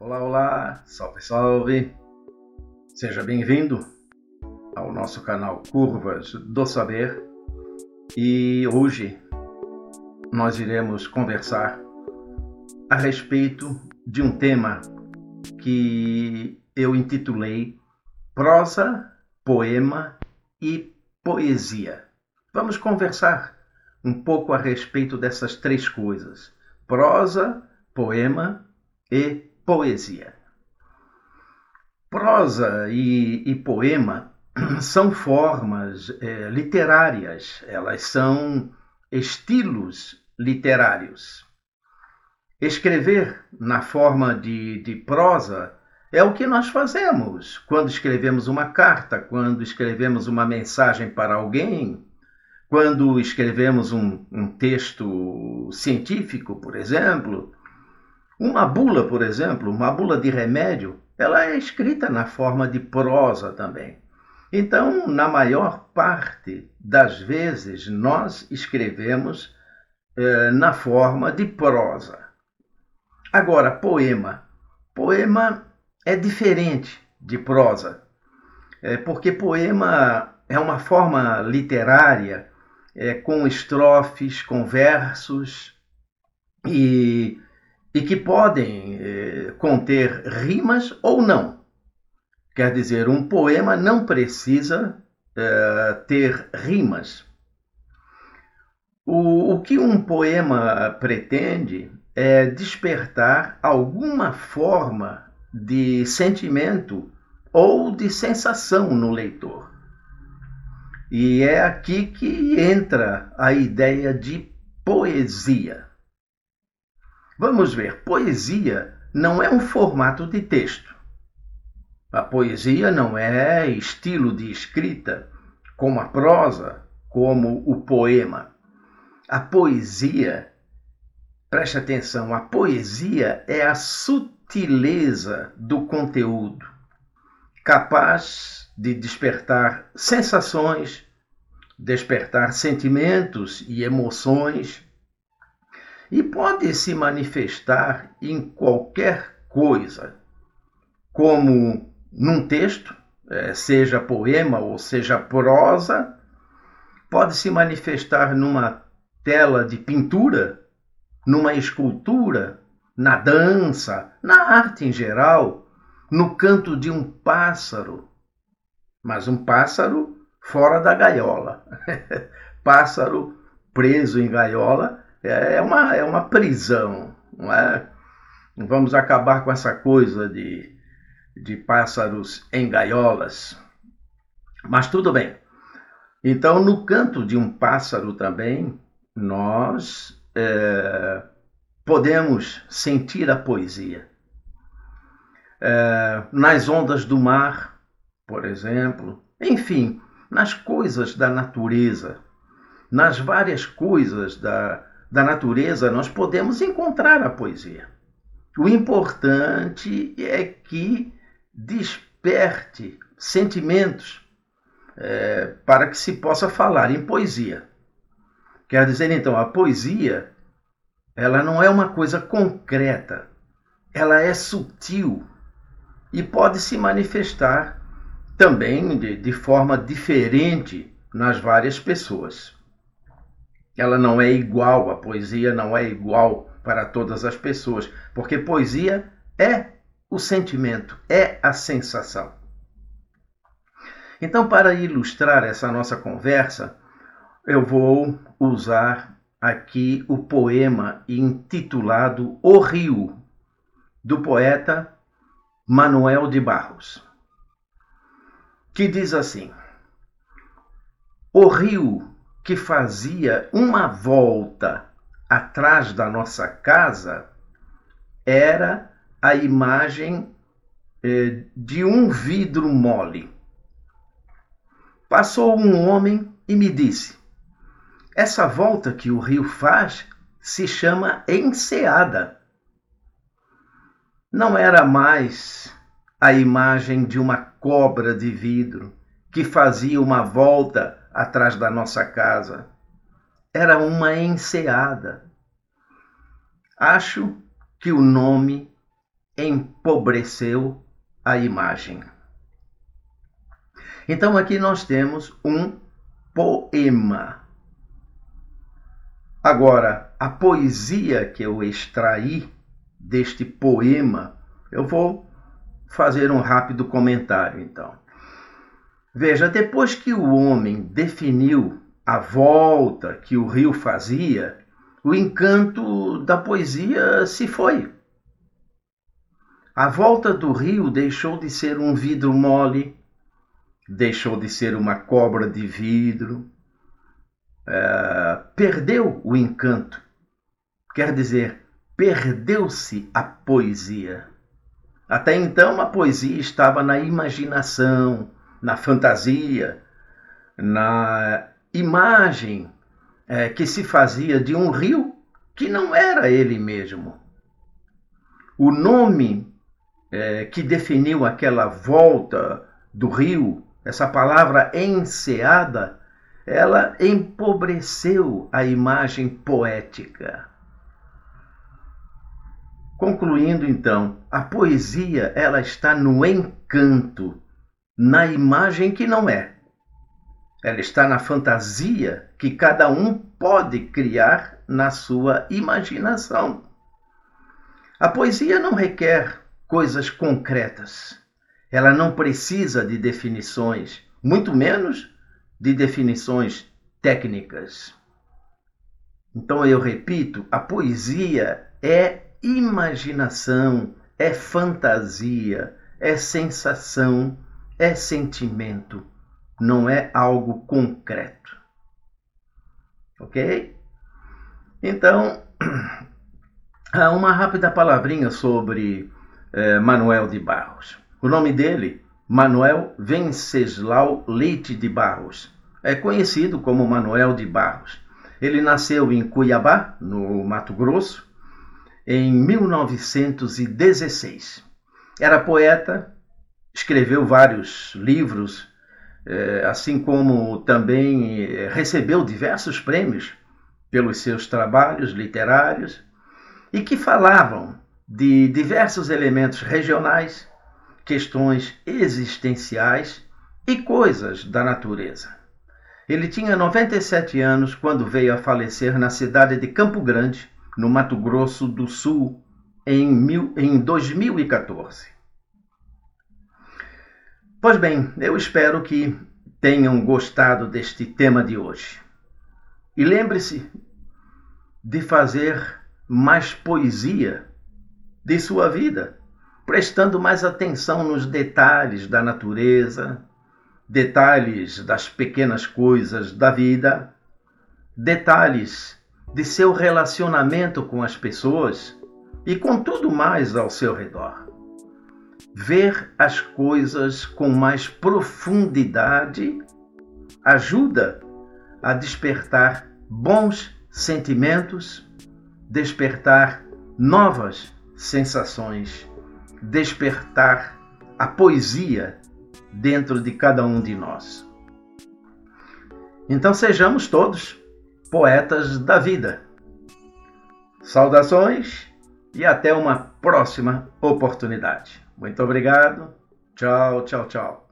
Olá, olá, salve, salve! Seja bem-vindo ao nosso canal Curvas do Saber e hoje nós iremos conversar a respeito de um tema que eu intitulei Prosa, Poema e Poesia. Vamos conversar um pouco a respeito dessas três coisas: prosa, poema e poesia. Prosa e, e poema são formas é, literárias, elas são estilos literários. Escrever na forma de, de prosa é o que nós fazemos quando escrevemos uma carta, quando escrevemos uma mensagem para alguém, quando escrevemos um, um texto científico, por exemplo. Uma bula, por exemplo, uma bula de remédio, ela é escrita na forma de prosa também. Então, na maior parte das vezes, nós escrevemos eh, na forma de prosa. Agora, poema. Poema é diferente de prosa, é porque poema é uma forma literária é, com estrofes, com versos e, e que podem é, conter rimas ou não. Quer dizer, um poema não precisa é, ter rimas. O, o que um poema pretende é despertar alguma forma de sentimento ou de sensação no leitor. E é aqui que entra a ideia de poesia. Vamos ver, poesia não é um formato de texto. A poesia não é estilo de escrita, como a prosa, como o poema. A poesia, preste atenção, a poesia é a sutileza do conteúdo, capaz de despertar sensações, despertar sentimentos e emoções, e pode se manifestar em qualquer coisa, como num texto, é, seja poema ou seja prosa, pode se manifestar numa tela de pintura, numa escultura, na dança, na arte em geral, no canto de um pássaro, mas um pássaro fora da gaiola. pássaro preso em gaiola é uma, é uma prisão, não é? Vamos acabar com essa coisa de, de pássaros em gaiolas. Mas tudo bem. Então, no canto de um pássaro também, nós é, podemos sentir a poesia. É, nas ondas do mar, por exemplo. Enfim, nas coisas da natureza, nas várias coisas da, da natureza, nós podemos encontrar a poesia. O importante é que desperte sentimentos é, para que se possa falar em poesia. Quer dizer, então, a poesia ela não é uma coisa concreta, ela é sutil e pode se manifestar também de, de forma diferente nas várias pessoas. Ela não é igual, a poesia não é igual para todas as pessoas, porque poesia é o sentimento, é a sensação. Então, para ilustrar essa nossa conversa, eu vou usar aqui o poema intitulado O Rio, do poeta Manuel de Barros que diz assim: O rio que fazia uma volta atrás da nossa casa era a imagem eh, de um vidro mole. Passou um homem e me disse: Essa volta que o rio faz se chama enseada. Não era mais a imagem de uma cobra de vidro que fazia uma volta atrás da nossa casa. Era uma enseada. Acho que o nome empobreceu a imagem. Então aqui nós temos um poema. Agora, a poesia que eu extraí deste poema, eu vou fazer um rápido comentário então. Veja, depois que o homem definiu a volta que o rio fazia, o encanto da poesia se foi. A volta do rio deixou de ser um vidro mole, deixou de ser uma cobra de vidro, é, perdeu o encanto. Quer dizer, perdeu-se a poesia. Até então, a poesia estava na imaginação, na fantasia, na imagem é, que se fazia de um rio que não era ele mesmo. O nome é, que definiu aquela volta do rio, essa palavra enseada, ela empobreceu a imagem poética. Concluindo então, a poesia ela está no encanto, na imagem que não é. Ela está na fantasia que cada um pode criar na sua imaginação. A poesia não requer coisas concretas. Ela não precisa de definições, muito menos de definições técnicas. Então eu repito, a poesia é imaginação, é fantasia, é sensação, é sentimento, não é algo concreto. Ok? Então, uma rápida palavrinha sobre eh, Manuel de Barros. O nome dele, Manuel Venceslau Leite de Barros, é conhecido como Manuel de Barros. Ele nasceu em Cuiabá, no Mato Grosso, em 1916. Era poeta, escreveu vários livros, eh, assim como também eh, recebeu diversos prêmios pelos seus trabalhos literários e que falavam de diversos elementos regionais, questões existenciais e coisas da natureza. Ele tinha 97 anos quando veio a falecer na cidade de Campo Grande, no Mato Grosso do Sul, em, mil, em 2014. Pois bem, eu espero que tenham gostado deste tema de hoje. E lembre-se de fazer mais poesia de sua vida, prestando mais atenção nos detalhes da natureza, detalhes das pequenas coisas da vida, detalhes de seu relacionamento com as pessoas e com tudo mais ao seu redor. Ver as coisas com mais profundidade ajuda a despertar bons sentimentos, despertar novas sensações, despertar a poesia dentro de cada um de nós. Então sejamos todos poetas da vida. Saudações e até uma próxima oportunidade. Muito obrigado. Tchau, tchau, tchau.